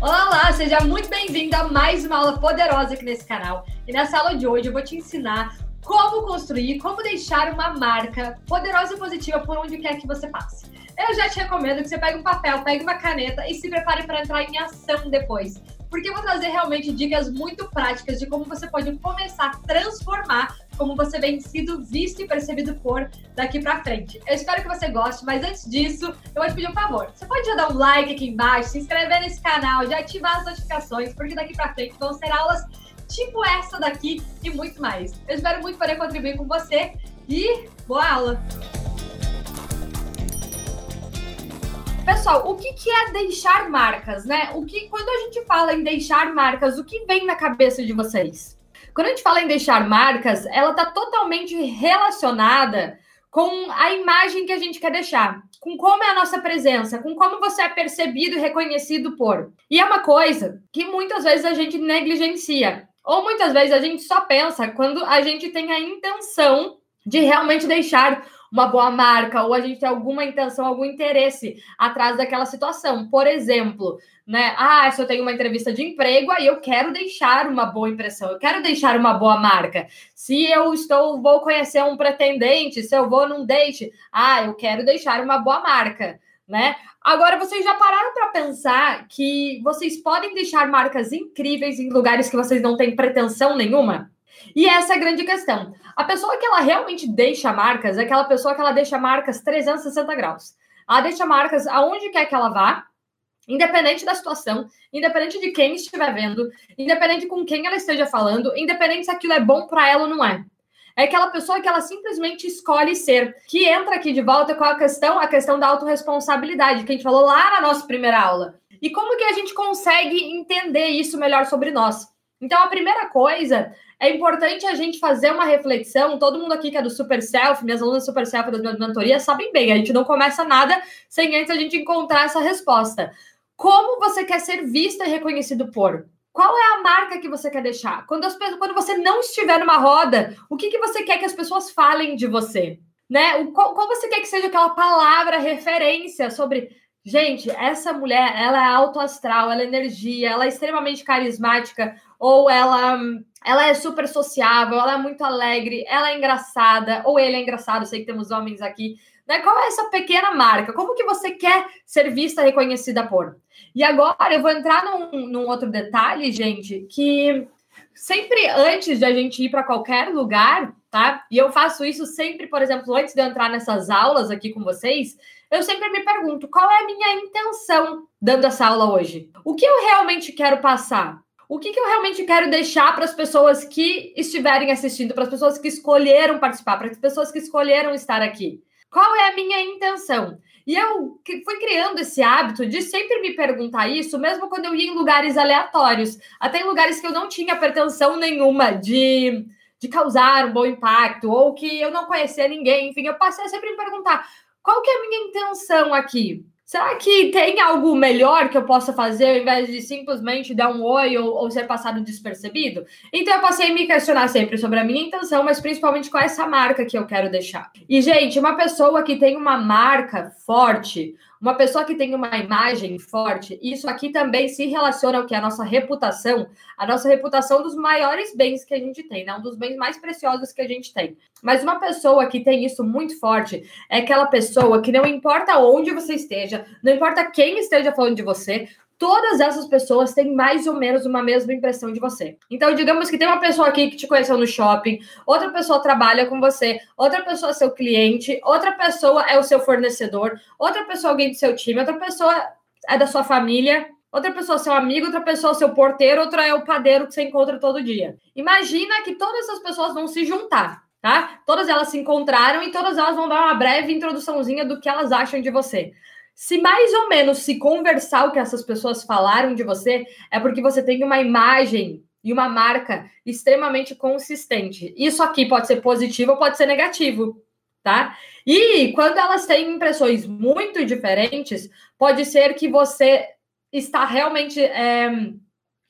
Olá, seja muito bem-vindo a mais uma aula poderosa aqui nesse canal. E nessa aula de hoje eu vou te ensinar como construir, como deixar uma marca poderosa e positiva por onde quer que você passe. Eu já te recomendo que você pegue um papel, pegue uma caneta e se prepare para entrar em ação depois porque eu vou trazer realmente dicas muito práticas de como você pode começar a transformar como você vem sido visto e percebido por daqui para frente. Eu espero que você goste, mas antes disso, eu vou te pedir um favor. Você pode já dar um like aqui embaixo, se inscrever nesse canal, já ativar as notificações, porque daqui para frente vão ser aulas tipo essa daqui e muito mais. Eu espero muito poder contribuir com você e boa aula! Pessoal, o que, que é deixar marcas, né? O que, quando a gente fala em deixar marcas, o que vem na cabeça de vocês? Quando a gente fala em deixar marcas, ela está totalmente relacionada com a imagem que a gente quer deixar, com como é a nossa presença, com como você é percebido e reconhecido por. E é uma coisa que muitas vezes a gente negligencia, ou muitas vezes a gente só pensa quando a gente tem a intenção de realmente deixar uma boa marca ou a gente tem alguma intenção, algum interesse atrás daquela situação. Por exemplo, né? Ah, se eu tenho uma entrevista de emprego, aí eu quero deixar uma boa impressão, eu quero deixar uma boa marca. Se eu estou, vou conhecer um pretendente, se eu vou num date, ah, eu quero deixar uma boa marca, né? Agora, vocês já pararam para pensar que vocês podem deixar marcas incríveis em lugares que vocês não têm pretensão nenhuma? E essa é a grande questão. A pessoa que ela realmente deixa marcas é aquela pessoa que ela deixa marcas 360 graus. Ela deixa marcas aonde quer que ela vá, independente da situação, independente de quem estiver vendo, independente com quem ela esteja falando, independente se aquilo é bom para ela ou não é. É aquela pessoa que ela simplesmente escolhe ser. Que entra aqui de volta com a questão, a questão da autorresponsabilidade, que a gente falou lá na nossa primeira aula. E como que a gente consegue entender isso melhor sobre nós? Então, a primeira coisa é importante a gente fazer uma reflexão. Todo mundo aqui que é do Super Self, minhas alunas Super Self das minhas mentorias, sabem bem, a gente não começa nada sem antes a gente encontrar essa resposta. Como você quer ser vista e reconhecido por? Qual é a marca que você quer deixar? Quando, as, quando você não estiver numa roda, o que, que você quer que as pessoas falem de você? Né? O, qual, qual você quer que seja aquela palavra referência sobre Gente, essa mulher, ela é alto astral, ela é energia, ela é extremamente carismática, ou ela, ela é super sociável, ela é muito alegre, ela é engraçada, ou ele é engraçado, sei que temos homens aqui. Né? Qual é essa pequena marca? Como que você quer ser vista, reconhecida por? E agora eu vou entrar num, num outro detalhe, gente, que sempre antes de a gente ir para qualquer lugar, tá? E eu faço isso sempre, por exemplo, antes de eu entrar nessas aulas aqui com vocês, eu sempre me pergunto qual é a minha intenção dando essa aula hoje? O que eu realmente quero passar? O que, que eu realmente quero deixar para as pessoas que estiverem assistindo, para as pessoas que escolheram participar, para as pessoas que escolheram estar aqui? Qual é a minha intenção? E eu fui criando esse hábito de sempre me perguntar isso, mesmo quando eu ia em lugares aleatórios, até em lugares que eu não tinha pretensão nenhuma de, de causar um bom impacto, ou que eu não conhecia ninguém, enfim, eu passei a sempre me perguntar qual que é a minha intenção aqui? Será que tem algo melhor que eu possa fazer ao invés de simplesmente dar um oi ou, ou, ser passado despercebido? Então eu passei a me questionar sempre sobre a minha intenção, mas principalmente qual é essa marca que eu quero deixar. E, gente, uma pessoa que tem uma marca forte, uma pessoa que tem uma imagem forte, isso aqui também se relaciona ao que a nossa reputação, a nossa reputação dos maiores bens que a gente tem, né? Um dos bens mais preciosos que a gente tem. Mas uma pessoa que tem isso muito forte é aquela pessoa que não importa onde você esteja, não importa quem esteja falando de você, todas essas pessoas têm mais ou menos uma mesma impressão de você. Então, digamos que tem uma pessoa aqui que te conheceu no shopping, outra pessoa trabalha com você, outra pessoa é seu cliente, outra pessoa é o seu fornecedor, outra pessoa é alguém do seu time, outra pessoa é da sua família, outra pessoa é seu amigo, outra pessoa é seu porteiro, outra é o padeiro que você encontra todo dia. Imagina que todas essas pessoas vão se juntar. Tá? Todas elas se encontraram e todas elas vão dar uma breve introduçãozinha do que elas acham de você. Se mais ou menos se conversar o que essas pessoas falaram de você, é porque você tem uma imagem e uma marca extremamente consistente. Isso aqui pode ser positivo ou pode ser negativo, tá? E quando elas têm impressões muito diferentes, pode ser que você está realmente é,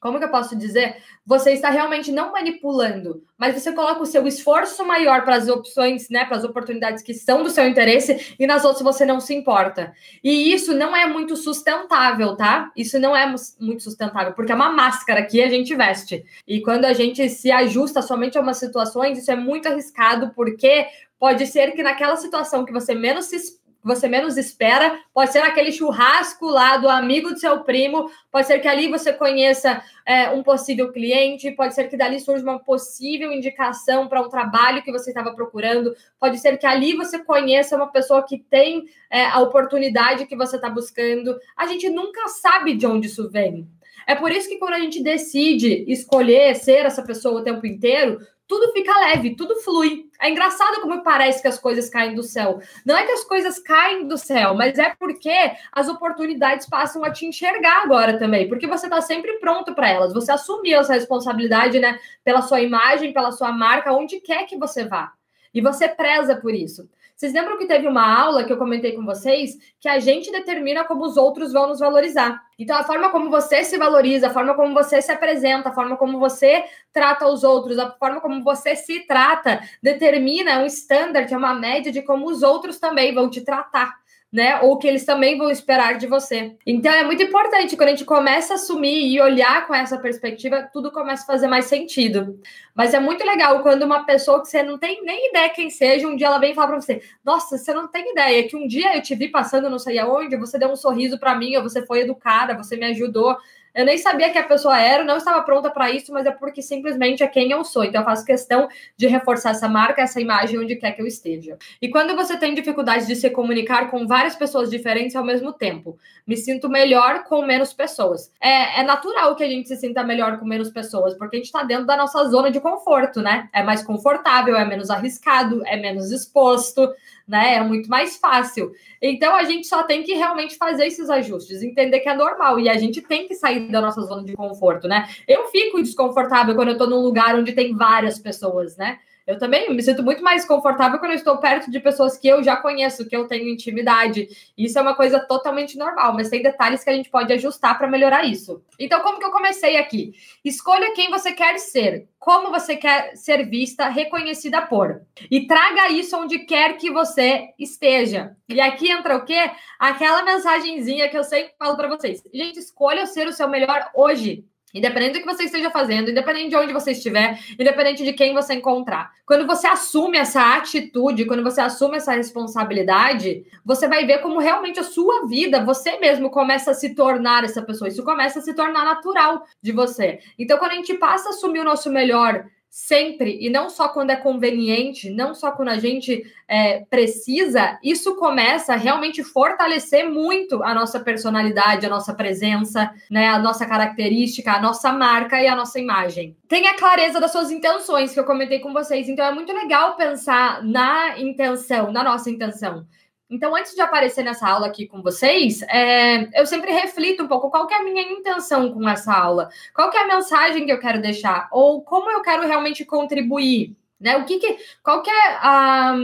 como que eu posso dizer? Você está realmente não manipulando, mas você coloca o seu esforço maior para as opções, né, para as oportunidades que são do seu interesse e nas outras você não se importa. E isso não é muito sustentável, tá? Isso não é muito sustentável, porque é uma máscara que a gente veste. E quando a gente se ajusta somente a umas situações, isso é muito arriscado, porque pode ser que naquela situação que você menos se você menos espera, pode ser aquele churrasco lá do amigo do seu primo, pode ser que ali você conheça é, um possível cliente, pode ser que dali surja uma possível indicação para um trabalho que você estava procurando, pode ser que ali você conheça uma pessoa que tem é, a oportunidade que você está buscando. A gente nunca sabe de onde isso vem. É por isso que quando a gente decide escolher ser essa pessoa o tempo inteiro, tudo fica leve, tudo flui. É engraçado como parece que as coisas caem do céu. Não é que as coisas caem do céu, mas é porque as oportunidades passam a te enxergar agora também, porque você está sempre pronto para elas. Você assumiu essa responsabilidade, né, pela sua imagem, pela sua marca, onde quer que você vá. E você preza por isso. Vocês lembram que teve uma aula que eu comentei com vocês que a gente determina como os outros vão nos valorizar. Então, a forma como você se valoriza, a forma como você se apresenta, a forma como você trata os outros, a forma como você se trata, determina um standard, uma média de como os outros também vão te tratar né? Ou que eles também vão esperar de você. Então é muito importante quando a gente começa a assumir e olhar com essa perspectiva, tudo começa a fazer mais sentido. Mas é muito legal quando uma pessoa que você não tem nem ideia quem seja, um dia ela vem falar para você: "Nossa, você não tem ideia que um dia eu te vi passando não sei aonde, você deu um sorriso para mim, ou você foi educada, você me ajudou". Eu nem sabia que a pessoa era, não estava pronta para isso, mas é porque simplesmente é quem eu sou. Então eu faço questão de reforçar essa marca, essa imagem onde quer que eu esteja. E quando você tem dificuldade de se comunicar com várias pessoas diferentes ao mesmo tempo, me sinto melhor com menos pessoas. É, é natural que a gente se sinta melhor com menos pessoas, porque a gente está dentro da nossa zona de conforto, né? É mais confortável, é menos arriscado, é menos exposto né? É muito mais fácil. Então a gente só tem que realmente fazer esses ajustes, entender que é normal e a gente tem que sair da nossa zona de conforto, né? Eu fico desconfortável quando eu estou num lugar onde tem várias pessoas, né? Eu também me sinto muito mais confortável quando eu estou perto de pessoas que eu já conheço, que eu tenho intimidade. Isso é uma coisa totalmente normal, mas tem detalhes que a gente pode ajustar para melhorar isso. Então, como que eu comecei aqui? Escolha quem você quer ser, como você quer ser vista, reconhecida por. E traga isso onde quer que você esteja. E aqui entra o quê? Aquela mensagenzinha que eu sempre falo para vocês. Gente, escolha ser o seu melhor hoje. Independente do que você esteja fazendo, independente de onde você estiver, independente de quem você encontrar. Quando você assume essa atitude, quando você assume essa responsabilidade, você vai ver como realmente a sua vida, você mesmo começa a se tornar essa pessoa. Isso começa a se tornar natural de você. Então, quando a gente passa a assumir o nosso melhor sempre, e não só quando é conveniente, não só quando a gente é, precisa, isso começa a realmente fortalecer muito a nossa personalidade, a nossa presença, né, a nossa característica, a nossa marca e a nossa imagem. Tenha clareza das suas intenções, que eu comentei com vocês. Então é muito legal pensar na intenção, na nossa intenção. Então, antes de aparecer nessa aula aqui com vocês, é, eu sempre reflito um pouco qual é a minha intenção com essa aula, qual é a mensagem que eu quero deixar, ou como eu quero realmente contribuir, né? O que, que qual que é a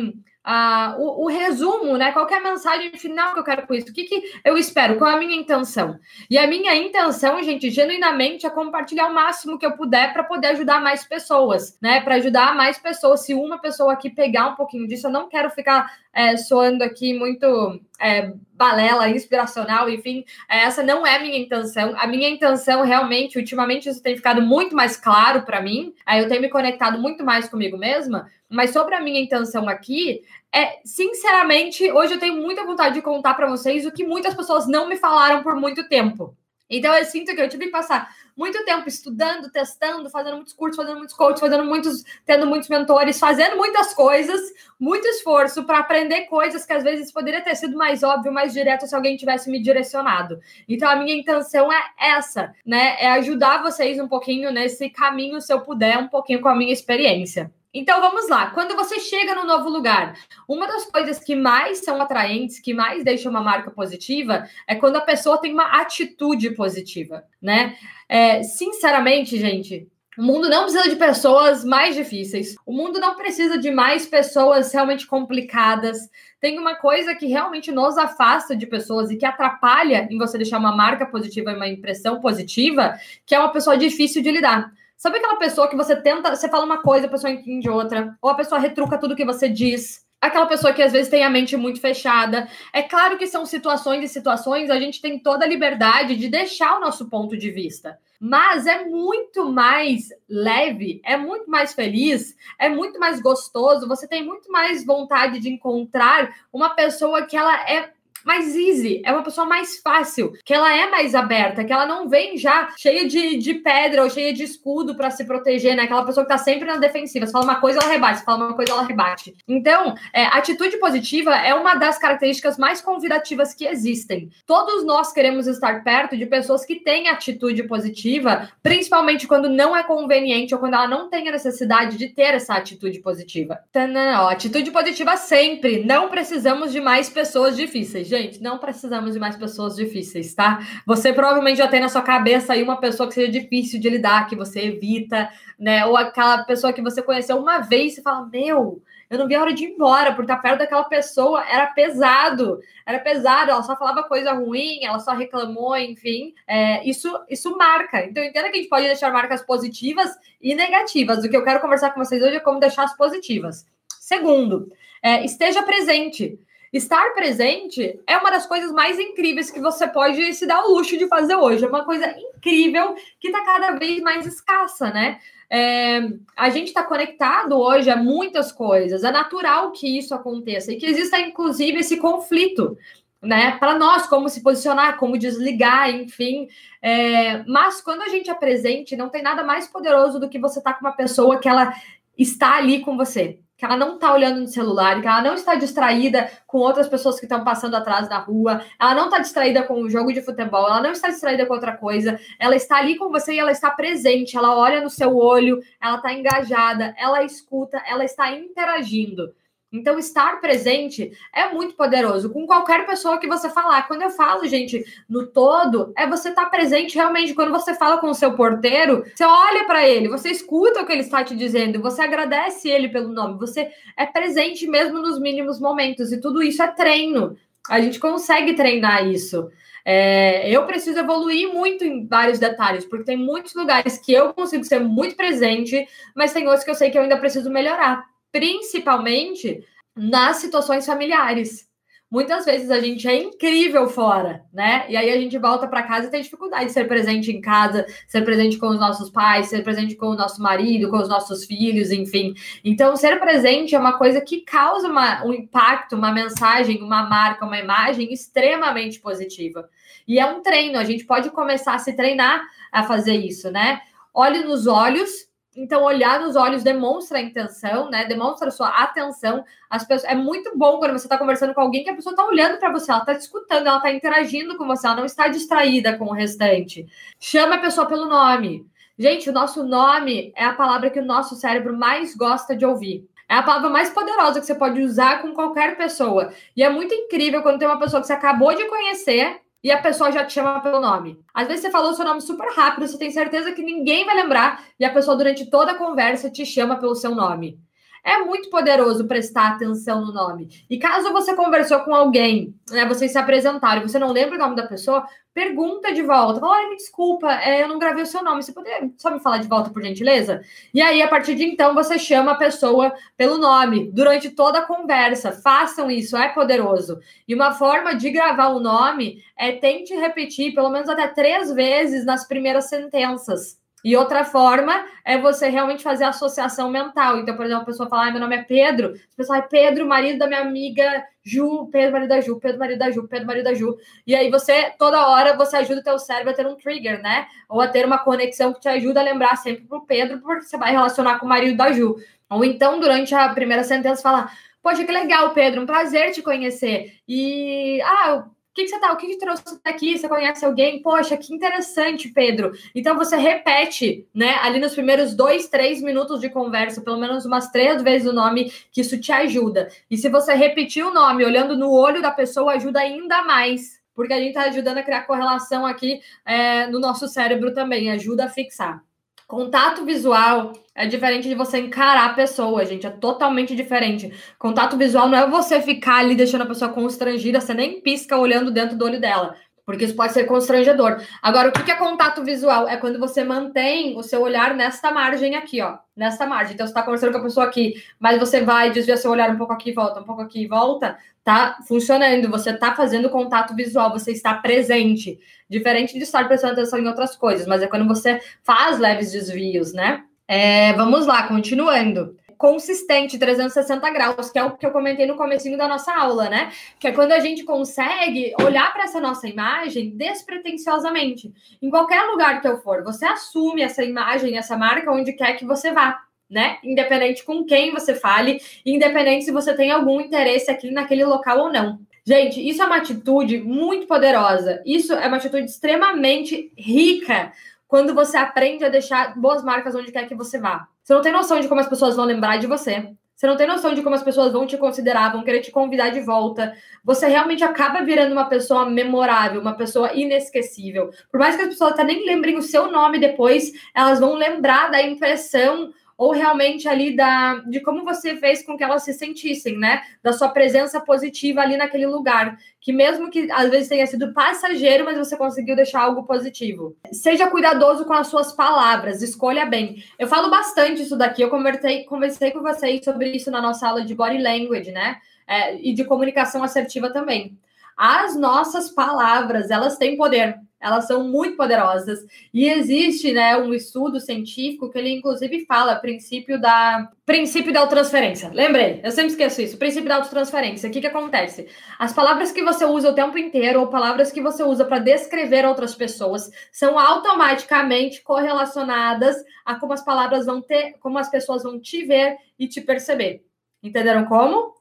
ah, o, o, resumo, né? Qual é a mensagem final que eu quero com isso? O que, que eu espero? Qual é a minha intenção? E a minha intenção, gente, genuinamente, é compartilhar o máximo que eu puder para poder ajudar mais pessoas, né? Para ajudar mais pessoas. Se uma pessoa aqui pegar um pouquinho disso, eu não quero ficar é, soando aqui muito é, balela, inspiracional, enfim, essa não é a minha intenção. A minha intenção, realmente, ultimamente, isso tem ficado muito mais claro para mim. Aí eu tenho me conectado muito mais comigo mesma mas sobre a minha intenção aqui, é, sinceramente, hoje eu tenho muita vontade de contar para vocês o que muitas pessoas não me falaram por muito tempo. Então eu sinto que eu tive que passar muito tempo estudando, testando, fazendo muitos cursos, fazendo muitos coaches, fazendo muitos, tendo muitos mentores, fazendo muitas coisas, muito esforço para aprender coisas que às vezes poderia ter sido mais óbvio, mais direto se alguém tivesse me direcionado. Então a minha intenção é essa, né? É ajudar vocês um pouquinho nesse caminho, se eu puder, um pouquinho com a minha experiência. Então vamos lá. Quando você chega no novo lugar, uma das coisas que mais são atraentes, que mais deixam uma marca positiva, é quando a pessoa tem uma atitude positiva, né? É, sinceramente, gente, O mundo não precisa de pessoas mais difíceis. O mundo não precisa de mais pessoas realmente complicadas. Tem uma coisa que realmente nos afasta de pessoas e que atrapalha em você deixar uma marca positiva e uma impressão positiva, que é uma pessoa difícil de lidar. Sabe aquela pessoa que você tenta, você fala uma coisa, a pessoa entende outra, ou a pessoa retruca tudo que você diz, aquela pessoa que às vezes tem a mente muito fechada. É claro que são situações e situações, a gente tem toda a liberdade de deixar o nosso ponto de vista. Mas é muito mais leve, é muito mais feliz, é muito mais gostoso. Você tem muito mais vontade de encontrar uma pessoa que ela é mais easy, é uma pessoa mais fácil, que ela é mais aberta, que ela não vem já cheia de, de pedra ou cheia de escudo para se proteger, né? Aquela pessoa que tá sempre na defensiva. Você fala uma coisa, ela rebate, você fala uma coisa, ela rebate. Então, é, atitude positiva é uma das características mais convidativas que existem. Todos nós queremos estar perto de pessoas que têm atitude positiva, principalmente quando não é conveniente ou quando ela não tem a necessidade de ter essa atitude positiva. Tanã, ó, atitude positiva sempre. Não precisamos de mais pessoas difíceis gente, não precisamos de mais pessoas difíceis, tá? Você provavelmente já tem na sua cabeça aí uma pessoa que seja difícil de lidar, que você evita, né? Ou aquela pessoa que você conheceu uma vez e fala: Meu, eu não vi a hora de ir embora, por estar perto daquela pessoa era pesado, era pesado, ela só falava coisa ruim, ela só reclamou, enfim. É, isso, isso marca. Então, entenda que a gente pode deixar marcas positivas e negativas. O que eu quero conversar com vocês hoje é como deixar as positivas. Segundo, é, esteja presente. Estar presente é uma das coisas mais incríveis que você pode se dar o luxo de fazer hoje. É uma coisa incrível que está cada vez mais escassa, né? É, a gente está conectado hoje a muitas coisas. É natural que isso aconteça e que exista, inclusive, esse conflito né, para nós, como se posicionar, como desligar, enfim. É, mas quando a gente é presente, não tem nada mais poderoso do que você estar tá com uma pessoa que ela está ali com você que ela não está olhando no celular, que ela não está distraída com outras pessoas que estão passando atrás da rua, ela não está distraída com o jogo de futebol, ela não está distraída com outra coisa, ela está ali com você e ela está presente, ela olha no seu olho, ela está engajada, ela escuta, ela está interagindo. Então, estar presente é muito poderoso com qualquer pessoa que você falar. Quando eu falo, gente, no todo, é você estar tá presente realmente. Quando você fala com o seu porteiro, você olha para ele, você escuta o que ele está te dizendo, você agradece ele pelo nome, você é presente mesmo nos mínimos momentos. E tudo isso é treino. A gente consegue treinar isso. É, eu preciso evoluir muito em vários detalhes, porque tem muitos lugares que eu consigo ser muito presente, mas tem outros que eu sei que eu ainda preciso melhorar principalmente nas situações familiares. Muitas vezes a gente é incrível fora, né? E aí a gente volta para casa e tem dificuldade de ser presente em casa, ser presente com os nossos pais, ser presente com o nosso marido, com os nossos filhos, enfim. Então, ser presente é uma coisa que causa uma, um impacto, uma mensagem, uma marca, uma imagem extremamente positiva. E é um treino, a gente pode começar a se treinar a fazer isso, né? Olhe nos olhos então, olhar nos olhos demonstra a intenção, né? Demonstra a sua atenção. As pessoas... É muito bom quando você está conversando com alguém que a pessoa está olhando para você, ela está escutando, ela está interagindo com você, ela não está distraída com o restante. Chama a pessoa pelo nome. Gente, o nosso nome é a palavra que o nosso cérebro mais gosta de ouvir. É a palavra mais poderosa que você pode usar com qualquer pessoa. E é muito incrível quando tem uma pessoa que você acabou de conhecer e a pessoa já te chama pelo nome. Às vezes você falou seu nome super rápido, você tem certeza que ninguém vai lembrar e a pessoa durante toda a conversa te chama pelo seu nome. É muito poderoso prestar atenção no nome. E caso você conversou com alguém, né, vocês se apresentaram e você não lembra o nome da pessoa, pergunta de volta. Fala, olha, me desculpa, é, eu não gravei o seu nome. Você poderia só me falar de volta, por gentileza? E aí, a partir de então, você chama a pessoa pelo nome durante toda a conversa. Façam isso, é poderoso. E uma forma de gravar o nome é tente repetir pelo menos até três vezes nas primeiras sentenças. E outra forma é você realmente fazer associação mental. Então, por exemplo, a pessoa fala, ah, meu nome é Pedro. A pessoa fala, Pedro, marido da minha amiga Ju, Pedro, marido da Ju, Pedro, marido da Ju, Pedro, marido da Ju. E aí você, toda hora, você ajuda o teu cérebro a ter um trigger, né? Ou a ter uma conexão que te ajuda a lembrar sempre pro Pedro, porque você vai relacionar com o marido da Ju. Ou então, durante a primeira sentença, falar, Poxa, que legal, Pedro, um prazer te conhecer. E, ah, que, que você tá? O que, que trouxe aqui? Você conhece alguém? Poxa, que interessante, Pedro. Então você repete, né, ali nos primeiros dois, três minutos de conversa, pelo menos umas três vezes o nome, que isso te ajuda. E se você repetir o nome olhando no olho da pessoa, ajuda ainda mais. Porque a gente está ajudando a criar correlação aqui é, no nosso cérebro também, ajuda a fixar. Contato visual é diferente de você encarar a pessoa, gente. É totalmente diferente. Contato visual não é você ficar ali deixando a pessoa constrangida, você nem pisca olhando dentro do olho dela porque isso pode ser constrangedor. Agora, o que é contato visual? É quando você mantém o seu olhar nesta margem aqui, ó, nesta margem. Então, você está conversando com a pessoa aqui, mas você vai desviar seu olhar um pouco aqui, volta, um pouco aqui e volta, tá funcionando. Você está fazendo contato visual, você está presente. Diferente de estar prestando atenção em outras coisas, mas é quando você faz leves desvios, né? É, vamos lá, continuando consistente, 360 graus, que é o que eu comentei no comecinho da nossa aula, né? Que é quando a gente consegue olhar para essa nossa imagem despretensiosamente. Em qualquer lugar que eu for, você assume essa imagem, essa marca onde quer que você vá. Né? Independente com quem você fale, independente se você tem algum interesse aqui naquele local ou não. Gente, isso é uma atitude muito poderosa. Isso é uma atitude extremamente rica quando você aprende a deixar boas marcas onde quer que você vá. Você não tem noção de como as pessoas vão lembrar de você. Você não tem noção de como as pessoas vão te considerar, vão querer te convidar de volta. Você realmente acaba virando uma pessoa memorável, uma pessoa inesquecível. Por mais que as pessoas até nem lembrem o seu nome depois, elas vão lembrar da impressão ou realmente ali da de como você fez com que elas se sentissem, né? Da sua presença positiva ali naquele lugar, que mesmo que às vezes tenha sido passageiro, mas você conseguiu deixar algo positivo. Seja cuidadoso com as suas palavras, escolha bem. Eu falo bastante isso daqui, eu conversei, conversei com vocês sobre isso na nossa aula de body language, né? É, e de comunicação assertiva também. As nossas palavras, elas têm poder elas são muito poderosas. E existe, né, um estudo científico que ele inclusive fala princípio da princípio da autotransferência. Lembrei, eu sempre esqueço isso. Princípio da autotransferência. O que que acontece? As palavras que você usa o tempo inteiro ou palavras que você usa para descrever outras pessoas são automaticamente correlacionadas a como as palavras vão ter, como as pessoas vão te ver e te perceber. Entenderam como?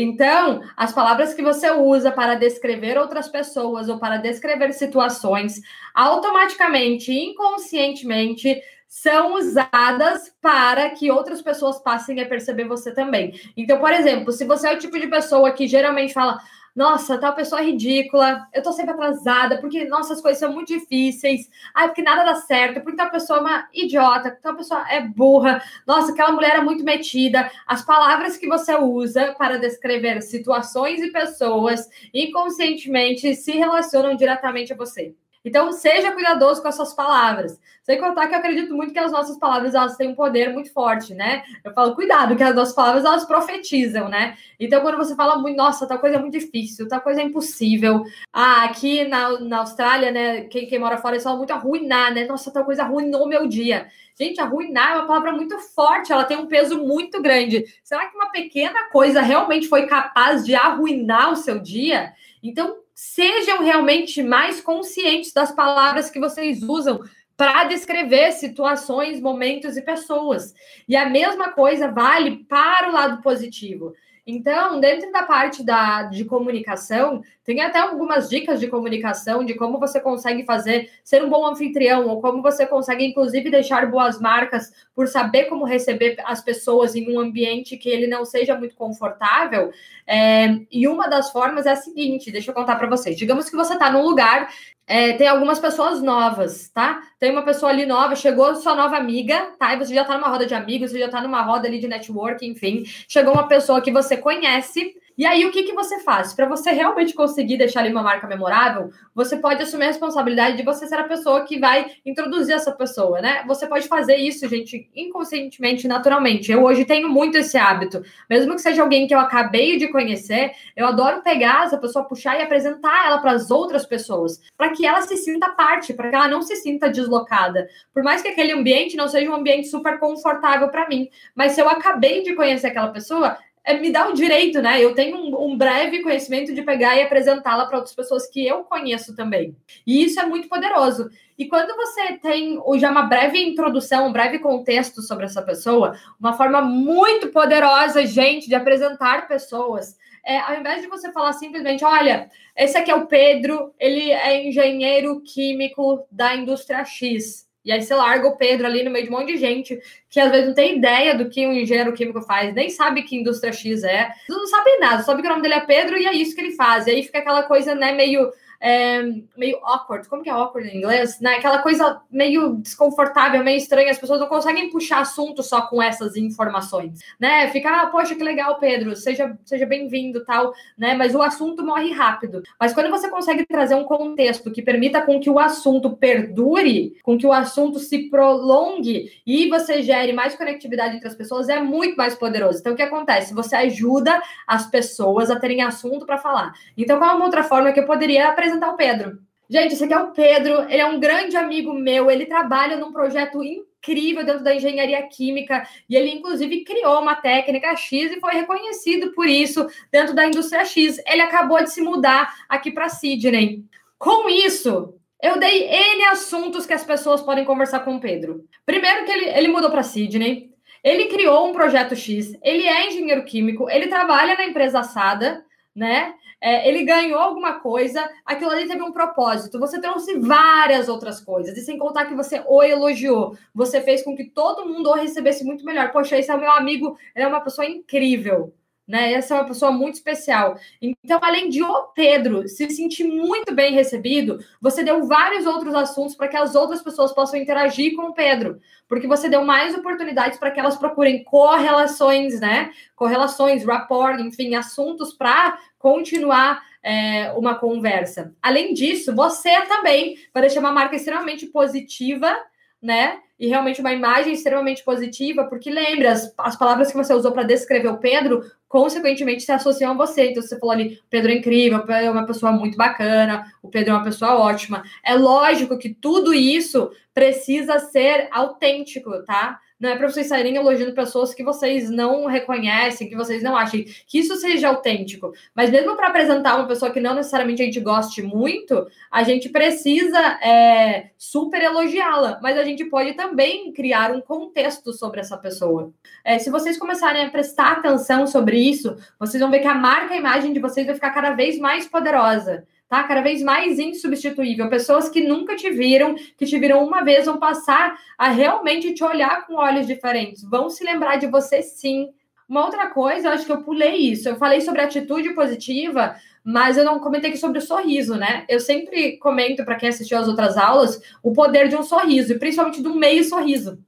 Então, as palavras que você usa para descrever outras pessoas ou para descrever situações, automaticamente, inconscientemente, são usadas para que outras pessoas passem a perceber você também. Então, por exemplo, se você é o tipo de pessoa que geralmente fala, nossa, tal pessoa é ridícula, eu tô sempre atrasada, porque, nossa, as coisas são muito difíceis, ai, porque nada dá certo, porque tal pessoa é uma idiota, tal pessoa é burra, nossa, aquela mulher é muito metida. As palavras que você usa para descrever situações e pessoas inconscientemente se relacionam diretamente a você. Então, seja cuidadoso com as suas palavras. Sem contar que eu acredito muito que as nossas palavras elas têm um poder muito forte, né? Eu falo, cuidado, que as nossas palavras elas profetizam, né? Então, quando você fala muito, nossa, tal coisa é muito difícil, tal coisa é impossível. Ah, aqui na, na Austrália, né? Quem, quem mora fora, eles falam muito arruinar, né? Nossa, tal coisa arruinou meu dia. Gente, arruinar é uma palavra muito forte, ela tem um peso muito grande. Será que uma pequena coisa realmente foi capaz de arruinar o seu dia? Então, sejam realmente mais conscientes das palavras que vocês usam para descrever situações, momentos e pessoas. E a mesma coisa vale para o lado positivo. Então, dentro da parte da, de comunicação, tem até algumas dicas de comunicação, de como você consegue fazer, ser um bom anfitrião, ou como você consegue, inclusive, deixar boas marcas por saber como receber as pessoas em um ambiente que ele não seja muito confortável. É, e uma das formas é a seguinte: deixa eu contar para vocês. Digamos que você está num lugar é, tem algumas pessoas novas, tá? Tem uma pessoa ali nova, chegou sua nova amiga, tá? E você já tá numa roda de amigos, você já tá numa roda ali de network, enfim. Chegou uma pessoa que você conhece e aí, o que, que você faz? Para você realmente conseguir deixar ali uma marca memorável, você pode assumir a responsabilidade de você ser a pessoa que vai introduzir essa pessoa, né? Você pode fazer isso, gente, inconscientemente, naturalmente. Eu hoje tenho muito esse hábito. Mesmo que seja alguém que eu acabei de conhecer, eu adoro pegar essa pessoa, puxar e apresentar ela para as outras pessoas, para que ela se sinta parte, para que ela não se sinta deslocada. Por mais que aquele ambiente não seja um ambiente super confortável para mim, mas se eu acabei de conhecer aquela pessoa, me dá o direito, né? Eu tenho um, um breve conhecimento de pegar e apresentá-la para outras pessoas que eu conheço também. E isso é muito poderoso. E quando você tem já uma breve introdução, um breve contexto sobre essa pessoa, uma forma muito poderosa, gente, de apresentar pessoas. É, ao invés de você falar simplesmente, olha, esse aqui é o Pedro, ele é engenheiro químico da indústria X. E aí você larga o Pedro ali no meio de um monte de gente que às vezes não tem ideia do que um engenheiro químico faz, nem sabe que indústria X é, não sabe nada, sabe que o nome dele é Pedro e é isso que ele faz. E aí fica aquela coisa, né, meio é, meio awkward. Como que é awkward em inglês? Né? Aquela coisa meio desconfortável, meio estranha. As pessoas não conseguem puxar assunto só com essas informações, né? Ficar, ah, poxa, que legal, Pedro, seja, seja bem-vindo, tal, né? Mas o assunto morre rápido. Mas quando você consegue trazer um contexto que permita com que o assunto perdure, com que o assunto se prolongue e você gere mais conectividade entre as pessoas, é muito mais poderoso. Então, o que acontece? Você ajuda as pessoas a terem assunto para falar. Então, qual é uma outra forma que eu poderia apresentar o Pedro? Gente, esse aqui é o Pedro, ele é um grande amigo meu, ele trabalha num projeto incrível dentro da engenharia química e ele, inclusive, criou uma técnica X e foi reconhecido por isso dentro da indústria X. Ele acabou de se mudar aqui para Sydney. Com isso, eu dei N assuntos que as pessoas podem conversar com o Pedro. Primeiro que ele, ele mudou para Sydney, ele criou um projeto X, ele é engenheiro químico, ele trabalha na empresa assada, né? É, ele ganhou alguma coisa, aquilo ali teve um propósito. Você trouxe várias outras coisas, e sem contar que você o elogiou, você fez com que todo mundo o recebesse muito melhor. Poxa, esse é o meu amigo, ele é uma pessoa incrível né? Essa é uma pessoa muito especial. Então, além de o Pedro se sentir muito bem recebido, você deu vários outros assuntos para que as outras pessoas possam interagir com o Pedro, porque você deu mais oportunidades para que elas procurem correlações, né? Correlações, rapport, enfim, assuntos para continuar é, uma conversa. Além disso, você também vai deixar uma marca extremamente positiva né? E realmente uma imagem extremamente positiva, porque lembra, as, as palavras que você usou para descrever o Pedro, consequentemente se associam a você. Então, você falou ali, Pedro é incrível, Pedro é uma pessoa muito bacana, o Pedro é uma pessoa ótima. É lógico que tudo isso precisa ser autêntico, tá? Não é para vocês saírem elogiando pessoas que vocês não reconhecem, que vocês não achem que isso seja autêntico. Mas mesmo para apresentar uma pessoa que não necessariamente a gente goste muito, a gente precisa é, super elogiá-la. Mas a gente pode também criar um contexto sobre essa pessoa. É, se vocês começarem a prestar atenção sobre isso, vocês vão ver que a marca, a imagem de vocês vai ficar cada vez mais poderosa tá? Cada vez mais insubstituível. Pessoas que nunca te viram, que te viram uma vez, vão passar a realmente te olhar com olhos diferentes. Vão se lembrar de você sim. Uma outra coisa, eu acho que eu pulei isso. Eu falei sobre atitude positiva, mas eu não comentei sobre o sorriso, né? Eu sempre comento para quem assistiu às outras aulas o poder de um sorriso, e principalmente do meio sorriso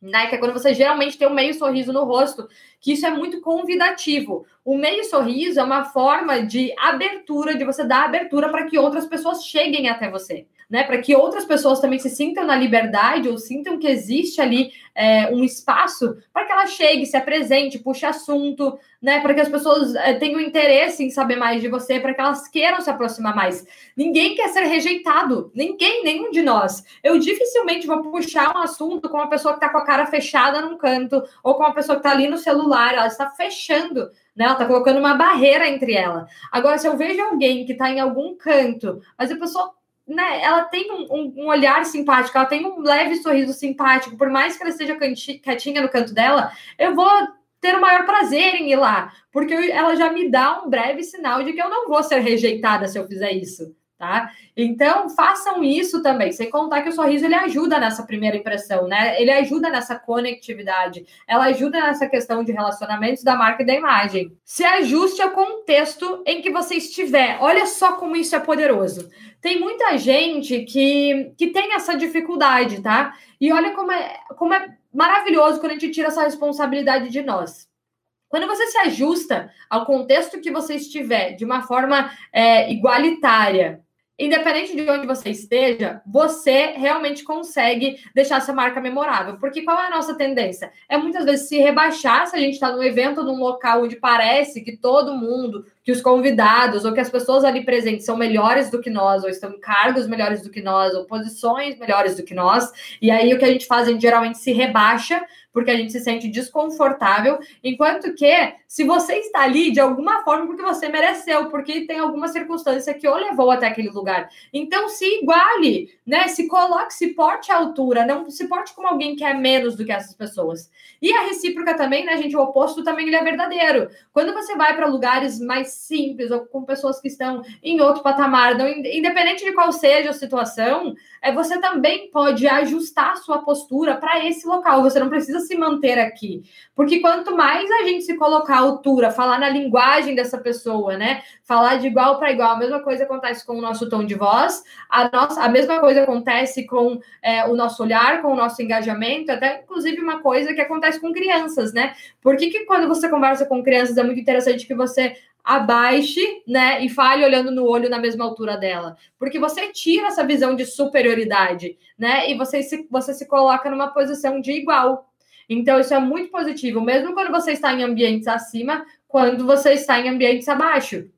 né? Que é quando você geralmente tem um meio sorriso no rosto, que isso é muito convidativo. O meio sorriso é uma forma de abertura, de você dar abertura para que outras pessoas cheguem até você né? Para que outras pessoas também se sintam na liberdade ou sintam que existe ali é, um espaço para que ela chegue, se apresente, puxe assunto, né? Para que as pessoas é, tenham interesse em saber mais de você, para que elas queiram se aproximar mais. Ninguém quer ser rejeitado, ninguém, nenhum de nós. Eu dificilmente vou puxar um assunto com uma pessoa que está com a cara fechada num canto ou com uma pessoa que está ali no celular, ela está fechando né? Ela está colocando uma barreira entre ela. Agora, se eu vejo alguém que está em algum canto, mas a pessoa né, ela tem um, um, um, olhar simpático, ela tem um leve sorriso simpático, por mais que ela esteja quietinha no canto dela, eu vou ter o maior prazer em ir lá, porque ela já me dá um breve sinal de que eu não vou ser rejeitada se eu fizer isso tá? Então, façam isso também, sem contar que o sorriso ele ajuda nessa primeira impressão, né? Ele ajuda nessa conectividade, ela ajuda nessa questão de relacionamentos da marca e da imagem. Se ajuste ao contexto em que você estiver. Olha só como isso é poderoso. Tem muita gente que, que tem essa dificuldade, tá? E olha como é, como é maravilhoso quando a gente tira essa responsabilidade de nós. Quando você se ajusta ao contexto que você estiver de uma forma é, igualitária, independente de onde você esteja, você realmente consegue deixar essa marca memorável. Porque qual é a nossa tendência? É muitas vezes se rebaixar se a gente está num evento, num local onde parece que todo mundo, que os convidados ou que as pessoas ali presentes são melhores do que nós, ou estão em cargos melhores do que nós, ou posições melhores do que nós. E aí o que a gente faz, a gente geralmente se rebaixa porque a gente se sente desconfortável, enquanto que se você está ali de alguma forma porque você mereceu, porque tem alguma circunstância que o levou até aquele lugar. Então se iguale, né? Se coloque, se porte à altura, não se porte como alguém que é menos do que essas pessoas. E a recíproca também, né, gente, o oposto também ele é verdadeiro. Quando você vai para lugares mais simples, ou com pessoas que estão em outro patamar, não, independente de qual seja a situação, é, você também pode ajustar sua postura para esse local. Você não precisa se manter aqui. Porque quanto mais a gente se colocar à altura, falar na linguagem dessa pessoa, né? Falar de igual para igual, a mesma coisa acontece com o nosso tom de voz, a, nossa, a mesma coisa acontece com é, o nosso olhar, com o nosso engajamento, até inclusive uma coisa que acontece com crianças, né? Por que, que quando você conversa com crianças é muito interessante que você abaixe, né, e fale olhando no olho na mesma altura dela, porque você tira essa visão de superioridade, né, e você se, você se coloca numa posição de igual. Então isso é muito positivo, mesmo quando você está em ambientes acima, quando você está em ambientes abaixo.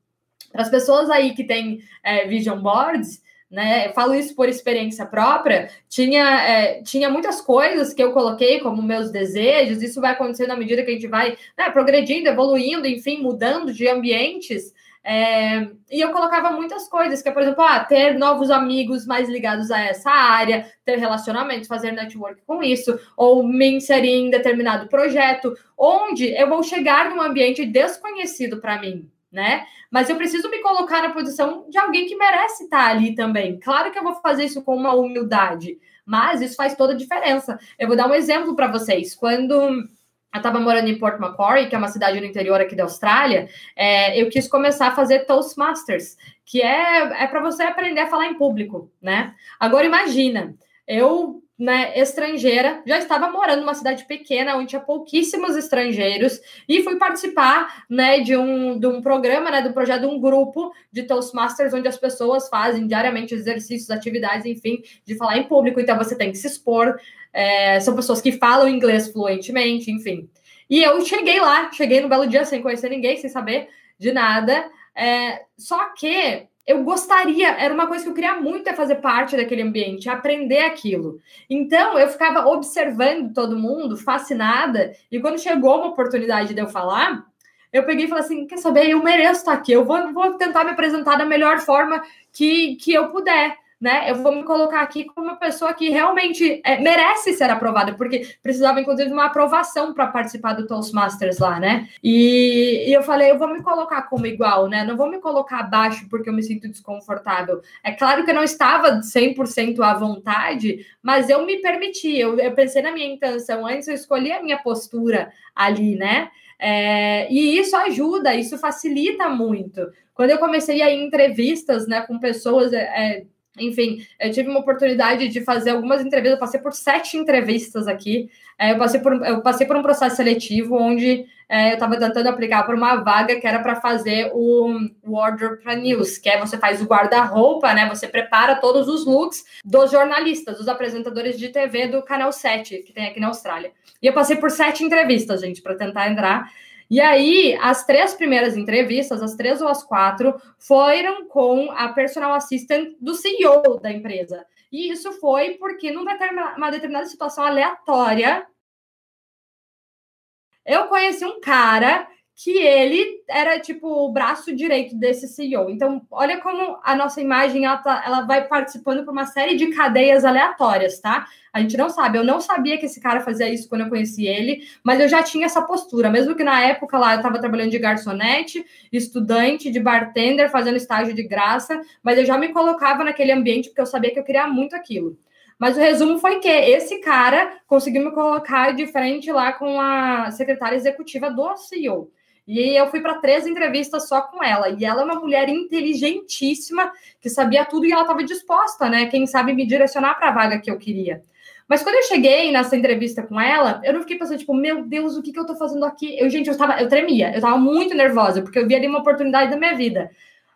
Para as pessoas aí que têm é, vision boards, né? Eu falo isso por experiência própria. Tinha, é, tinha muitas coisas que eu coloquei como meus desejos. Isso vai acontecendo à medida que a gente vai né, progredindo, evoluindo, enfim, mudando de ambientes. É, e eu colocava muitas coisas, que é, por exemplo, ah, ter novos amigos mais ligados a essa área, ter relacionamentos, fazer network com isso, ou me inserir em determinado projeto, onde eu vou chegar num ambiente desconhecido para mim né? Mas eu preciso me colocar na posição de alguém que merece estar ali também. Claro que eu vou fazer isso com uma humildade, mas isso faz toda a diferença. Eu vou dar um exemplo para vocês. Quando eu estava morando em Port Macquarie, que é uma cidade no interior aqui da Austrália, é, eu quis começar a fazer Toastmasters, que é, é para você aprender a falar em público, né? Agora imagina, eu né, estrangeira, já estava morando numa cidade pequena onde tinha pouquíssimos estrangeiros e fui participar, né, de um, de um programa, né, do projeto de um grupo de Toastmasters onde as pessoas fazem diariamente exercícios, atividades, enfim, de falar em público. Então você tem que se expor. É, são pessoas que falam inglês fluentemente, enfim. E eu cheguei lá, cheguei no belo dia sem conhecer ninguém, sem saber de nada. É, só que eu gostaria, era uma coisa que eu queria muito é fazer parte daquele ambiente, aprender aquilo. Então, eu ficava observando todo mundo, fascinada, e quando chegou uma oportunidade de eu falar, eu peguei e falei assim: quer saber, eu mereço estar aqui, eu vou, vou tentar me apresentar da melhor forma que, que eu puder né? Eu vou me colocar aqui como uma pessoa que realmente é, merece ser aprovada, porque precisava, inclusive, de uma aprovação para participar do Toastmasters lá, né? E, e, eu falei, eu vou me colocar como igual, né? Não vou me colocar abaixo porque eu me sinto desconfortável. É claro que eu não estava 100% à vontade, mas eu me permiti, eu, eu pensei na minha intenção antes, eu escolhi a minha postura ali, né? É, e isso ajuda, isso facilita muito. Quando eu comecei a ir em entrevistas né, com pessoas é, enfim, eu tive uma oportunidade de fazer algumas entrevistas, eu passei por sete entrevistas aqui. É, eu, passei por, eu passei por um processo seletivo onde é, eu estava tentando aplicar para uma vaga que era para fazer o, Wardrobe para News, que é você faz o guarda-roupa, né? Você prepara todos os looks dos jornalistas, dos apresentadores de TV do Canal 7, que tem aqui na Austrália. E eu passei por sete entrevistas, gente, para tentar entrar. E aí, as três primeiras entrevistas, as três ou as quatro, foram com a personal assistant do CEO da empresa. E isso foi porque, numa determinada, determinada situação aleatória, eu conheci um cara que ele era tipo o braço direito desse CEO. Então, olha como a nossa imagem ela, tá, ela vai participando por uma série de cadeias aleatórias, tá? A gente não sabe. Eu não sabia que esse cara fazia isso quando eu conheci ele, mas eu já tinha essa postura, mesmo que na época lá eu estava trabalhando de garçonete, estudante, de bartender, fazendo estágio de graça, mas eu já me colocava naquele ambiente porque eu sabia que eu queria muito aquilo. Mas o resumo foi que esse cara conseguiu me colocar de frente lá com a secretária executiva do CEO. E eu fui para três entrevistas só com ela. E ela é uma mulher inteligentíssima, que sabia tudo e ela estava disposta, né? Quem sabe me direcionar para a vaga que eu queria. Mas quando eu cheguei nessa entrevista com ela, eu não fiquei pensando, tipo, meu Deus, o que, que eu tô fazendo aqui? Eu, gente, eu tava, eu tremia, eu tava muito nervosa, porque eu vi ali uma oportunidade da minha vida.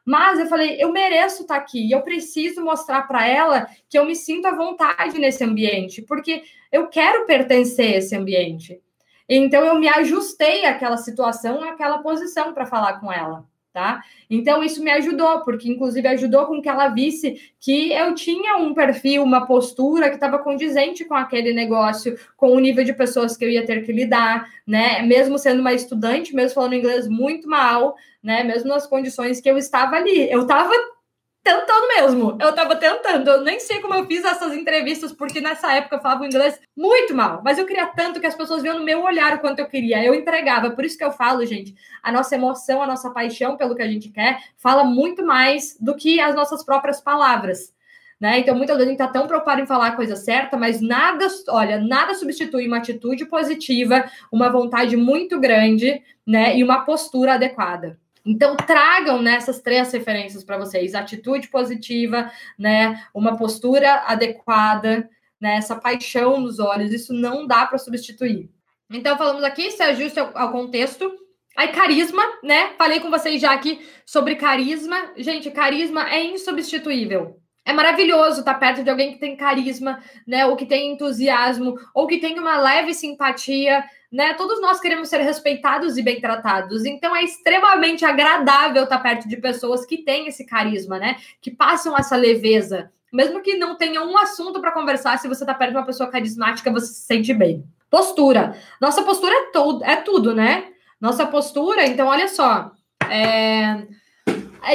Mas eu falei, eu mereço estar tá aqui, e eu preciso mostrar para ela que eu me sinto à vontade nesse ambiente, porque eu quero pertencer a esse ambiente. Então eu me ajustei àquela situação, àquela posição para falar com ela. Tá? Então isso me ajudou, porque inclusive ajudou com que ela visse que eu tinha um perfil, uma postura que estava condizente com aquele negócio, com o nível de pessoas que eu ia ter que lidar, né? Mesmo sendo uma estudante, mesmo falando inglês muito mal, né? Mesmo nas condições que eu estava ali, eu estava tentando mesmo. Eu tava tentando. Eu nem sei como eu fiz essas entrevistas, porque nessa época eu falava inglês muito mal. Mas eu queria tanto que as pessoas viam no meu olhar o quanto eu queria. Eu entregava. Por isso que eu falo, gente, a nossa emoção, a nossa paixão pelo que a gente quer, fala muito mais do que as nossas próprias palavras. Né? Então, muitas vezes a gente está tão preocupado em falar a coisa certa, mas nada, olha, nada substitui uma atitude positiva, uma vontade muito grande, né? E uma postura adequada. Então, tragam nessas três referências para vocês: atitude positiva, né? Uma postura adequada, né? Essa paixão nos olhos, isso não dá para substituir. Então, falamos aqui, se ajuste ao, ao contexto. Aí, carisma, né? Falei com vocês já aqui sobre carisma. Gente, carisma é insubstituível. É maravilhoso estar perto de alguém que tem carisma, né? Ou que tem entusiasmo, ou que tem uma leve simpatia, né? Todos nós queremos ser respeitados e bem tratados. Então é extremamente agradável estar perto de pessoas que têm esse carisma, né? Que passam essa leveza. Mesmo que não tenha um assunto para conversar, se você está perto de uma pessoa carismática, você se sente bem. Postura. Nossa postura é, todo, é tudo, né? Nossa postura, então, olha só. É,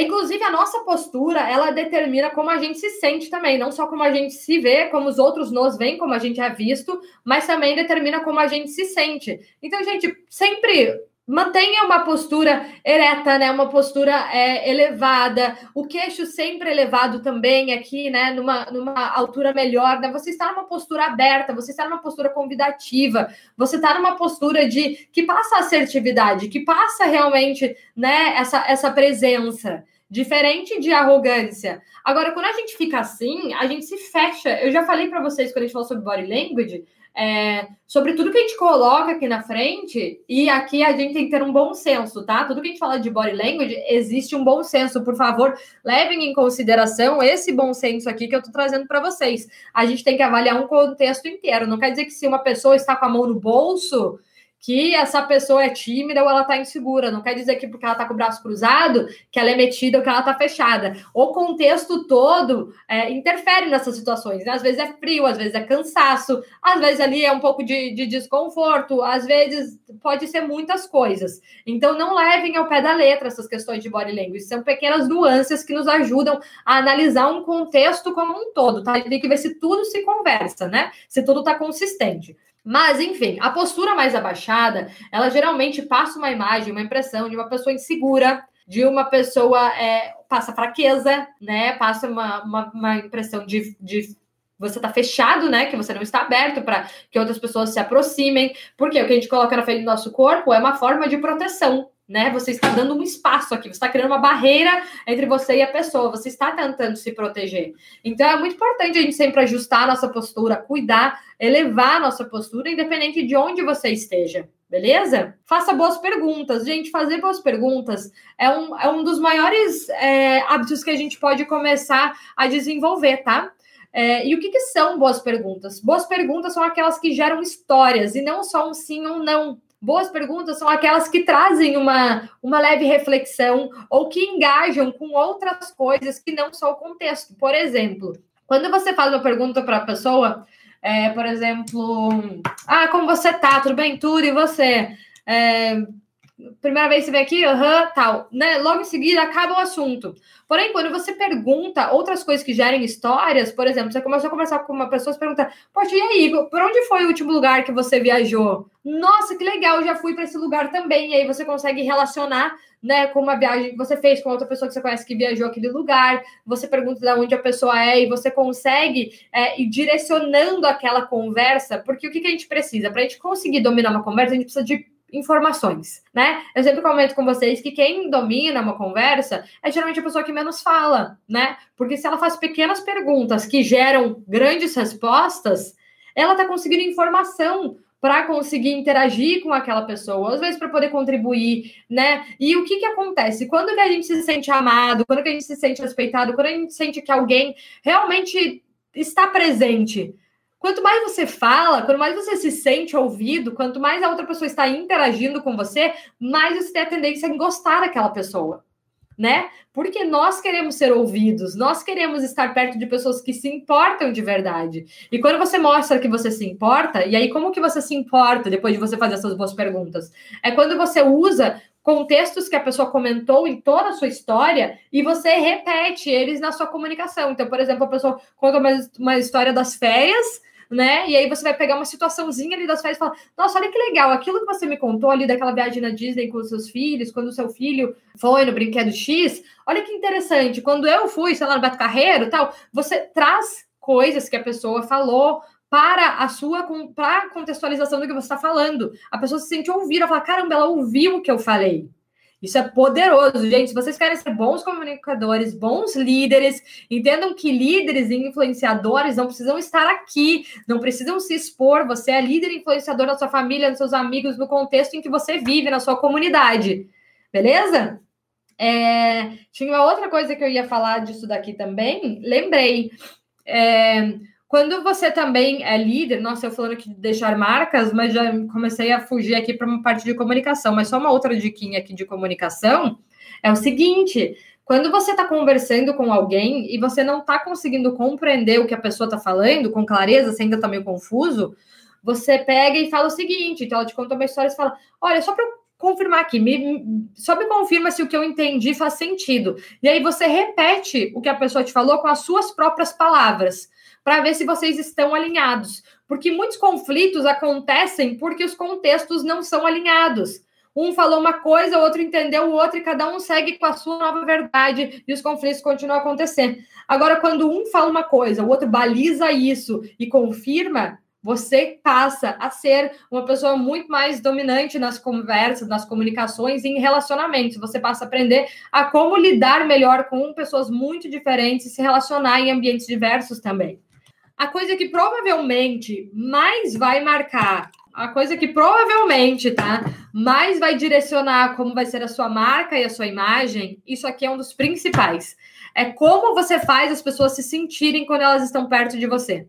inclusive, a nossa postura, ela determina como a gente se sente também, não só como a gente se vê, como os outros nos veem, como a gente é visto, mas também determina como a gente se sente. Então, gente, sempre mantenha uma postura ereta, né? Uma postura é, elevada, o queixo sempre elevado também aqui, né? Numa, numa altura melhor, né? Você está numa postura aberta, você está numa postura convidativa, você está numa postura de que passa assertividade, que passa realmente, né? Essa, essa presença. Diferente de arrogância. Agora, quando a gente fica assim, a gente se fecha. Eu já falei para vocês quando a gente falou sobre body language, é, sobre tudo que a gente coloca aqui na frente, e aqui a gente tem que ter um bom senso, tá? Tudo que a gente fala de body language, existe um bom senso. Por favor, levem em consideração esse bom senso aqui que eu tô trazendo para vocês. A gente tem que avaliar um contexto inteiro. Não quer dizer que se uma pessoa está com a mão no bolso, que essa pessoa é tímida ou ela está insegura. Não quer dizer que porque ela está com o braço cruzado, que ela é metida ou que ela está fechada. O contexto todo é, interfere nessas situações. Né? Às vezes é frio, às vezes é cansaço, às vezes ali é um pouco de, de desconforto, às vezes pode ser muitas coisas. Então não levem ao pé da letra essas questões de body language. São pequenas nuances que nos ajudam a analisar um contexto como um todo, tá? Tem que ver se tudo se conversa, né? Se tudo está consistente. Mas, enfim, a postura mais abaixada, ela geralmente passa uma imagem, uma impressão de uma pessoa insegura, de uma pessoa é, passa fraqueza, né? Passa uma, uma, uma impressão de, de você tá fechado, né? Que você não está aberto para que outras pessoas se aproximem. Porque o que a gente coloca na frente do nosso corpo é uma forma de proteção né? Você está dando um espaço aqui, você está criando uma barreira entre você e a pessoa, você está tentando se proteger. Então é muito importante a gente sempre ajustar a nossa postura, cuidar, elevar a nossa postura, independente de onde você esteja. Beleza? Faça boas perguntas. Gente, fazer boas perguntas é um, é um dos maiores é, hábitos que a gente pode começar a desenvolver, tá? É, e o que, que, são boas perguntas? Boas perguntas são aquelas que geram histórias e não só um sim ou um não. Boas perguntas são aquelas que trazem uma, uma leve reflexão ou que engajam com outras coisas que não só o contexto. Por exemplo, quando você faz uma pergunta para a pessoa, é, por exemplo, ah, como você tá? Tudo bem? Tudo, e você? É, primeira vez você vem aqui, aham, uhum, tal. Né? Logo em seguida acaba o assunto. Porém, quando você pergunta outras coisas que gerem histórias, por exemplo, você começou a conversar com uma pessoa, você pergunta, poxa, e aí, por onde foi o último lugar que você viajou? Nossa, que legal, já fui para esse lugar também. E aí você consegue relacionar né, com uma viagem que você fez com outra pessoa que você conhece que viajou aquele lugar, você pergunta de onde a pessoa é e você consegue é, ir direcionando aquela conversa, porque o que, que a gente precisa? Para a gente conseguir dominar uma conversa, a gente precisa de informações, né? Eu sempre comento com vocês que quem domina uma conversa é geralmente a pessoa que menos fala, né? Porque se ela faz pequenas perguntas que geram grandes respostas, ela tá conseguindo informação para conseguir interagir com aquela pessoa, às vezes para poder contribuir, né? E o que que acontece? Quando que a gente se sente amado, quando que a gente se sente respeitado, quando a gente sente que alguém realmente está presente, Quanto mais você fala, quanto mais você se sente ouvido, quanto mais a outra pessoa está interagindo com você, mais você tem a tendência em gostar daquela pessoa, né? Porque nós queremos ser ouvidos, nós queremos estar perto de pessoas que se importam de verdade. E quando você mostra que você se importa, e aí como que você se importa depois de você fazer essas boas perguntas? É quando você usa contextos que a pessoa comentou em toda a sua história e você repete eles na sua comunicação. Então, por exemplo, a pessoa conta uma, uma história das férias, né? E aí você vai pegar uma situaçãozinha ali das férias e falar: Nossa, olha que legal, aquilo que você me contou ali daquela viagem na Disney com os seus filhos, quando o seu filho foi no brinquedo X, olha que interessante. Quando eu fui, sei lá, no Beto Carreiro tal, você traz coisas que a pessoa falou para a sua para a contextualização do que você está falando. A pessoa se sente ouvir, ela fala: caramba, ela ouviu o que eu falei. Isso é poderoso, gente. Se vocês querem ser bons comunicadores, bons líderes, entendam que líderes e influenciadores não precisam estar aqui, não precisam se expor. Você é líder e influenciador da sua família, dos seus amigos, no contexto em que você vive, na sua comunidade. Beleza? É, tinha uma outra coisa que eu ia falar disso daqui também. Lembrei. É, quando você também é líder, nossa, eu falando aqui de deixar marcas, mas já comecei a fugir aqui para uma parte de comunicação, mas só uma outra diquinha aqui de comunicação é o seguinte: quando você está conversando com alguém e você não está conseguindo compreender o que a pessoa está falando com clareza, você ainda está meio confuso, você pega e fala o seguinte: então ela te conta uma história e fala: olha, só para confirmar aqui, me, só me confirma se o que eu entendi faz sentido. E aí você repete o que a pessoa te falou com as suas próprias palavras para ver se vocês estão alinhados. Porque muitos conflitos acontecem porque os contextos não são alinhados. Um falou uma coisa, o outro entendeu o outro, e cada um segue com a sua nova verdade, e os conflitos continuam a acontecer. Agora, quando um fala uma coisa, o outro baliza isso e confirma, você passa a ser uma pessoa muito mais dominante nas conversas, nas comunicações e em relacionamentos. Você passa a aprender a como lidar melhor com pessoas muito diferentes e se relacionar em ambientes diversos também a coisa que provavelmente mais vai marcar, a coisa que provavelmente, tá, mais vai direcionar como vai ser a sua marca e a sua imagem, isso aqui é um dos principais. É como você faz as pessoas se sentirem quando elas estão perto de você.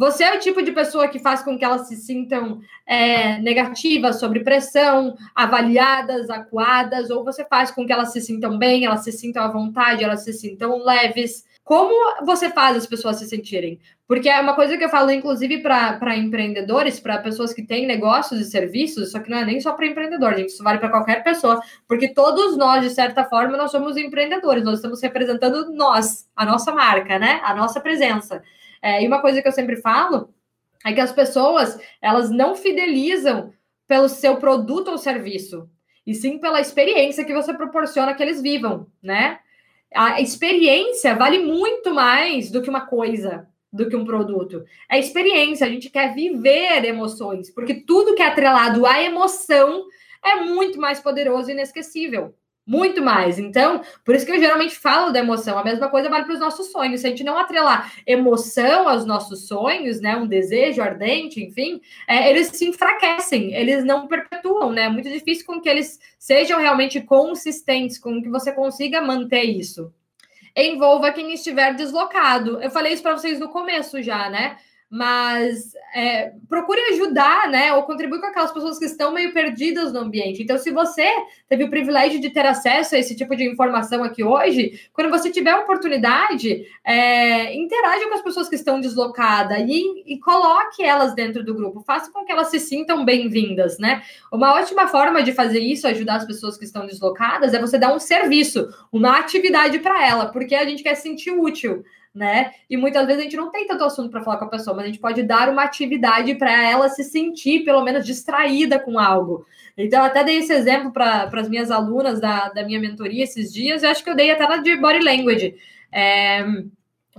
Você é o tipo de pessoa que faz com que elas se sintam é, negativas, sobre pressão, avaliadas, acuadas, ou você faz com que elas se sintam bem, elas se sintam à vontade, elas se sintam leves. Como você faz as pessoas se sentirem? Porque é uma coisa que eu falo, inclusive, para empreendedores, para pessoas que têm negócios e serviços, só que não é nem só para empreendedor, gente, isso vale para qualquer pessoa, porque todos nós, de certa forma, nós somos empreendedores, nós estamos representando nós, a nossa marca, né? A nossa presença. É, e uma coisa que eu sempre falo é que as pessoas, elas não fidelizam pelo seu produto ou serviço, e sim pela experiência que você proporciona que eles vivam, né? A experiência vale muito mais do que uma coisa, do que um produto. É experiência, a gente quer viver emoções, porque tudo que é atrelado à emoção é muito mais poderoso e inesquecível. Muito mais. Então, por isso que eu geralmente falo da emoção. A mesma coisa vale para os nossos sonhos. Se a gente não atrelar emoção aos nossos sonhos, né? Um desejo ardente, enfim, é, eles se enfraquecem, eles não perpetuam, né? É muito difícil com que eles sejam realmente consistentes, com que você consiga manter isso. Envolva quem estiver deslocado. Eu falei isso para vocês no começo já, né? Mas é, procure ajudar, né, ou contribuir com aquelas pessoas que estão meio perdidas no ambiente. Então, se você teve o privilégio de ter acesso a esse tipo de informação aqui hoje, quando você tiver a oportunidade, é, interaja com as pessoas que estão deslocadas e, e coloque elas dentro do grupo, faça com que elas se sintam bem-vindas, né? Uma ótima forma de fazer isso, ajudar as pessoas que estão deslocadas, é você dar um serviço, uma atividade para ela, porque a gente quer se sentir útil né? E muitas vezes a gente não tem tanto assunto para falar com a pessoa, mas a gente pode dar uma atividade para ela se sentir, pelo menos, distraída com algo. Então, eu até dei esse exemplo para as minhas alunas da, da minha mentoria esses dias, e acho que eu dei até na de body language. É,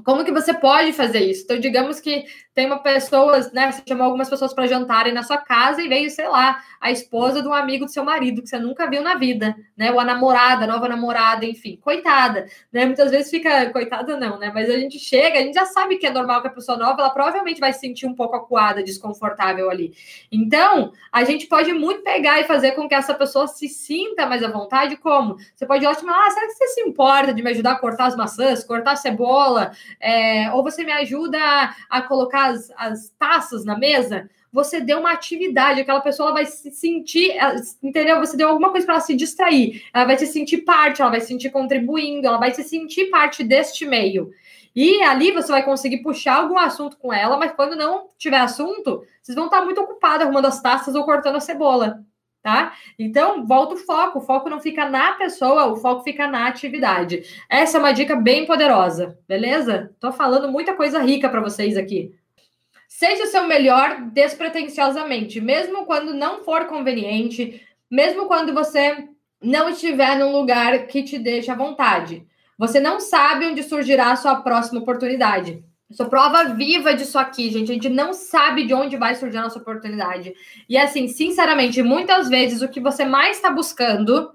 como que você pode fazer isso? Então, digamos que tem uma pessoa, né? Você chamou algumas pessoas para jantarem na sua casa e veio, sei lá, a esposa de um amigo do seu marido que você nunca viu na vida, né? Ou a namorada, a nova namorada, enfim, coitada, né? Muitas vezes fica, coitada não, né? Mas a gente chega, a gente já sabe que é normal que a pessoa nova, ela provavelmente vai se sentir um pouco acuada, desconfortável ali. Então, a gente pode muito pegar e fazer com que essa pessoa se sinta mais à vontade, como? Você pode ótimo, ah, será que você se importa de me ajudar a cortar as maçãs, cortar a cebola? É, ou você me ajuda a colocar as, as taças na mesa, você deu uma atividade, aquela pessoa vai se sentir, entendeu? Você deu alguma coisa para ela se distrair, ela vai se sentir parte, ela vai se sentir contribuindo, ela vai se sentir parte deste meio. E ali você vai conseguir puxar algum assunto com ela, mas quando não tiver assunto, vocês vão estar muito ocupados arrumando as taças ou cortando a cebola. tá? Então, volta o foco. O foco não fica na pessoa, o foco fica na atividade. Essa é uma dica bem poderosa, beleza? Tô falando muita coisa rica para vocês aqui. Seja o seu melhor despretensiosamente, mesmo quando não for conveniente, mesmo quando você não estiver num lugar que te deixa à vontade. Você não sabe onde surgirá a sua próxima oportunidade. Eu sou prova viva disso aqui, gente. A gente não sabe de onde vai surgir a nossa oportunidade. E assim, sinceramente, muitas vezes o que você mais está buscando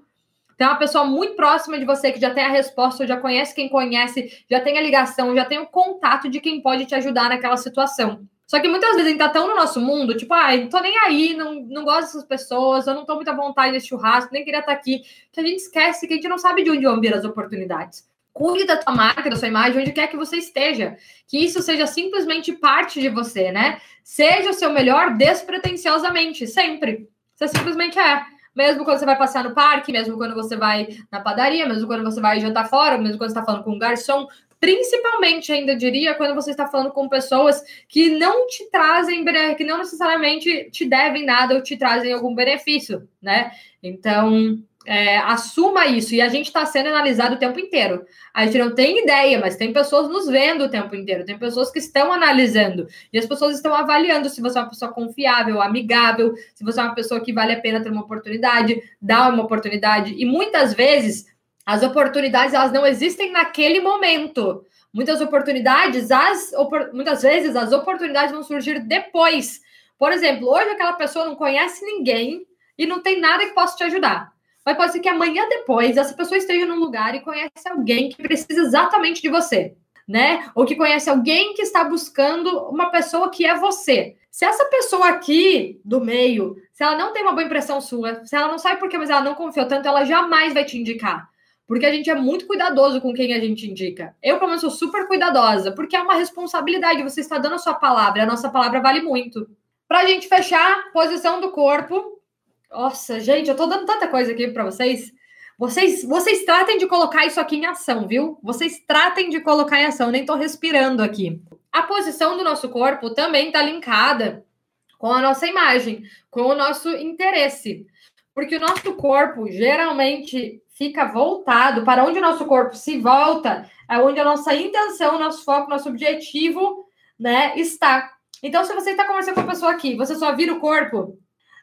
tem uma pessoa muito próxima de você que já tem a resposta, já conhece quem conhece, já tem a ligação, já tem o contato de quem pode te ajudar naquela situação. Só que muitas vezes a gente tá tão no nosso mundo, tipo, ah, não tô nem aí, não, não gosto dessas pessoas, eu não tô muito à vontade nesse churrasco, nem queria estar tá aqui, que a gente esquece que a gente não sabe de onde vão vir as oportunidades. Cuide da tua marca, da sua imagem, onde quer que você esteja. Que isso seja simplesmente parte de você, né? Seja o seu melhor despretensiosamente, sempre. Você simplesmente é. Mesmo quando você vai passear no parque, mesmo quando você vai na padaria, mesmo quando você vai jantar fora, mesmo quando você está falando com um garçom, principalmente ainda diria quando você está falando com pessoas que não te trazem, que não necessariamente te devem nada ou te trazem algum benefício, né? Então, é, assuma isso. E a gente está sendo analisado o tempo inteiro. A gente não tem ideia, mas tem pessoas nos vendo o tempo inteiro. Tem pessoas que estão analisando. E as pessoas estão avaliando se você é uma pessoa confiável, amigável, se você é uma pessoa que vale a pena ter uma oportunidade, dar uma oportunidade. E muitas vezes as oportunidades elas não existem naquele momento. Muitas oportunidades, as, muitas vezes as oportunidades vão surgir depois. Por exemplo, hoje aquela pessoa não conhece ninguém e não tem nada que possa te ajudar. Mas pode ser que amanhã depois essa pessoa esteja num lugar e conhece alguém que precisa exatamente de você, né? Ou que conhece alguém que está buscando uma pessoa que é você. Se essa pessoa aqui do meio, se ela não tem uma boa impressão sua, se ela não sabe por quê, mas ela não confiou tanto, ela jamais vai te indicar. Porque a gente é muito cuidadoso com quem a gente indica. Eu, pelo menos, sou super cuidadosa, porque é uma responsabilidade. Você está dando a sua palavra, a nossa palavra vale muito. Para a gente fechar, posição do corpo. Nossa, gente, eu tô dando tanta coisa aqui para vocês. Vocês, vocês tratem de colocar isso aqui em ação, viu? Vocês tratem de colocar em ação. Eu nem tô respirando aqui. A posição do nosso corpo também tá linkada com a nossa imagem, com o nosso interesse. Porque o nosso corpo geralmente fica voltado para onde o nosso corpo se volta, é onde a nossa intenção, nosso foco, nosso objetivo, né, está. Então, se você está conversando com a pessoa aqui, você só vira o corpo,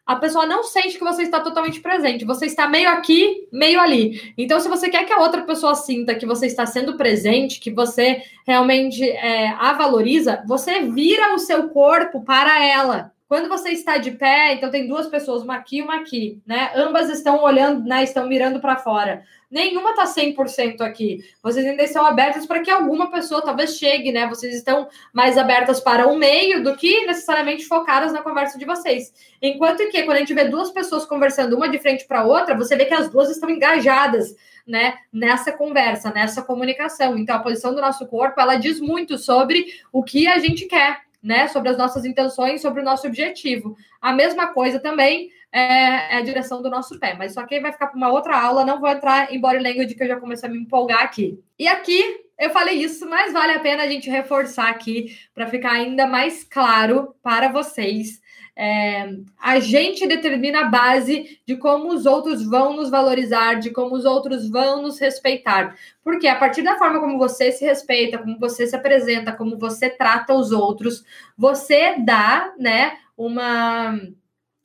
a pessoa não sente que você está totalmente presente. Você está meio aqui, meio ali. Então, se você quer que a outra pessoa sinta que você está sendo presente, que você realmente é, a valoriza, você vira o seu corpo para ela. Quando você está de pé, então tem duas pessoas, uma aqui e uma aqui, né? Ambas estão olhando, né? Estão mirando para fora. Nenhuma está 100% aqui. Vocês ainda estão abertas para que alguma pessoa talvez chegue, né? Vocês estão mais abertas para o meio do que necessariamente focadas na conversa de vocês. Enquanto que quando a gente vê duas pessoas conversando uma de frente para outra, você vê que as duas estão engajadas, né, nessa conversa, nessa comunicação. Então a posição do nosso corpo, ela diz muito sobre o que a gente quer, né, sobre as nossas intenções, sobre o nosso objetivo. A mesma coisa também é, é a direção do nosso pé, mas só que vai ficar para uma outra aula, não vou entrar em body language que eu já comecei a me empolgar aqui. E aqui eu falei isso, mas vale a pena a gente reforçar aqui para ficar ainda mais claro para vocês é, a gente determina a base de como os outros vão nos valorizar, de como os outros vão nos respeitar. Porque a partir da forma como você se respeita, como você se apresenta, como você trata os outros, você dá, né, uma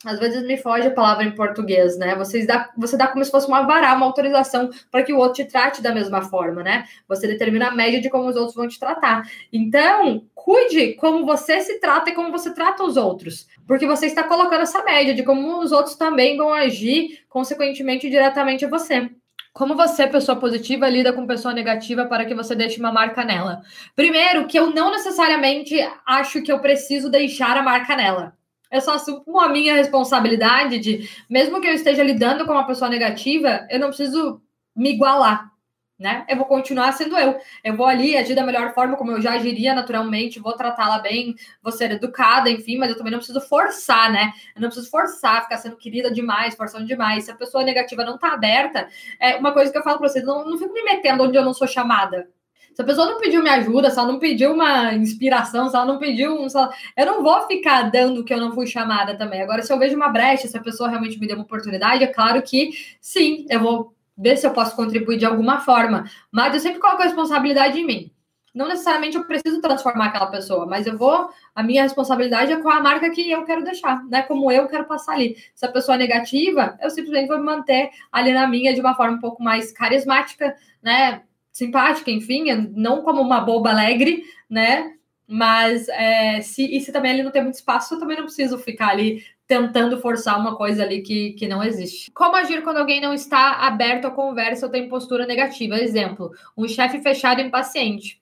às vezes me foge a palavra em português, né? Você dá, você dá como se fosse uma varal, uma autorização para que o outro te trate da mesma forma, né? Você determina a média de como os outros vão te tratar. Então, cuide como você se trata e como você trata os outros, porque você está colocando essa média de como os outros também vão agir, consequentemente, diretamente a você. Como você, pessoa positiva, lida com pessoa negativa para que você deixe uma marca nela? Primeiro, que eu não necessariamente acho que eu preciso deixar a marca nela eu só assumo a minha responsabilidade de, mesmo que eu esteja lidando com uma pessoa negativa, eu não preciso me igualar, né? Eu vou continuar sendo eu. Eu vou ali agir da melhor forma, como eu já agiria naturalmente, vou tratá-la bem, vou ser educada, enfim, mas eu também não preciso forçar, né? Eu não preciso forçar, ficar sendo querida demais, forçando demais. Se a pessoa negativa não tá aberta, é uma coisa que eu falo pra vocês, não, não fico me metendo onde eu não sou chamada. Se a pessoa não pediu minha ajuda, se ela não pediu uma inspiração, se ela não pediu um. Ela... Eu não vou ficar dando que eu não fui chamada também. Agora, se eu vejo uma brecha, se a pessoa realmente me deu uma oportunidade, é claro que sim, eu vou ver se eu posso contribuir de alguma forma. Mas eu sempre coloco a responsabilidade em mim. Não necessariamente eu preciso transformar aquela pessoa, mas eu vou. A minha responsabilidade é com a marca que eu quero deixar, né? Como eu quero passar ali. Se a pessoa é negativa, eu simplesmente vou me manter ali na minha de uma forma um pouco mais carismática, né? simpática, enfim, não como uma boba alegre, né? Mas é, se, e se também ele não tem muito espaço, eu também não preciso ficar ali tentando forçar uma coisa ali que, que não existe. Como agir quando alguém não está aberto à conversa ou tem postura negativa? Exemplo, um chefe fechado e impaciente.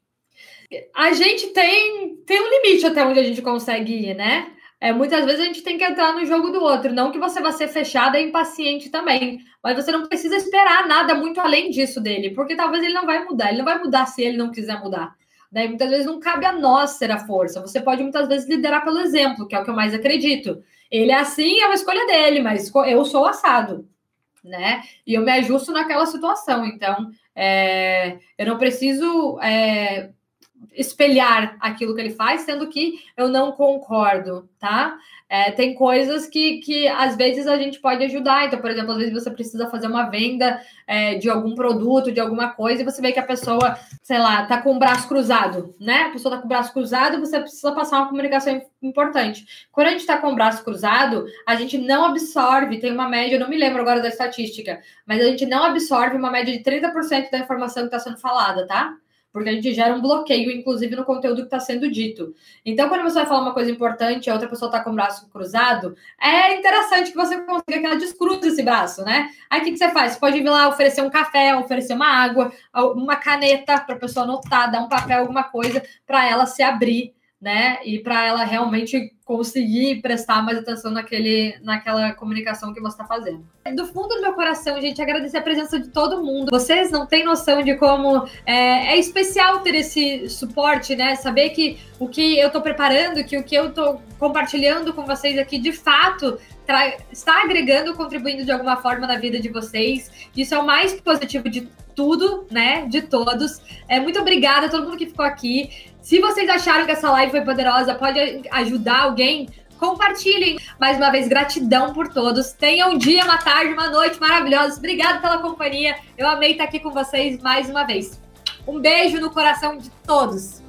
A gente tem, tem um limite até onde a gente consegue ir, né? É, muitas vezes a gente tem que entrar no jogo do outro. Não que você vá ser fechada e impaciente também. Mas você não precisa esperar nada muito além disso dele. Porque talvez ele não vai mudar. Ele não vai mudar se ele não quiser mudar. Né? Muitas vezes não cabe a nós ser a força. Você pode muitas vezes liderar pelo exemplo, que é o que eu mais acredito. Ele é assim, é uma escolha dele, mas eu sou assado. Né? E eu me ajusto naquela situação. Então, é, eu não preciso é, espelhar aquilo que ele faz, sendo que eu não concordo, tá? É, tem coisas que, que às vezes a gente pode ajudar. Então, por exemplo, às vezes você precisa fazer uma venda é, de algum produto, de alguma coisa, e você vê que a pessoa, sei lá, tá com o braço cruzado, né? A pessoa tá com o braço cruzado, você precisa passar uma comunicação importante. Quando a gente tá com o braço cruzado, a gente não absorve, tem uma média, eu não me lembro agora da estatística, mas a gente não absorve uma média de 30% da informação que está sendo falada, tá? Porque a gente gera um bloqueio, inclusive, no conteúdo que está sendo dito. Então, quando você vai falar uma coisa importante e a outra pessoa está com o braço cruzado, é interessante que você consiga que ela descruze esse braço, né? Aí o que, que você faz? Você pode vir lá oferecer um café, oferecer uma água, uma caneta para a pessoa anotar, dar um papel, alguma coisa, para ela se abrir né? E para ela realmente conseguir prestar mais atenção naquele, naquela comunicação que você está fazendo. Do fundo do meu coração, gente, agradecer a presença de todo mundo. Vocês não têm noção de como é, é especial ter esse suporte, né? Saber que o que eu estou preparando, que o que eu estou compartilhando com vocês aqui, de fato, está agregando, contribuindo de alguma forma na vida de vocês. Isso é o mais positivo de tudo, né? De todos. É, muito obrigada a todo mundo que ficou aqui. Se vocês acharam que essa live foi poderosa, pode ajudar alguém, compartilhem. Mais uma vez, gratidão por todos. Tenham um dia, uma tarde, uma noite maravilhosa. Obrigada pela companhia. Eu amei estar aqui com vocês mais uma vez. Um beijo no coração de todos.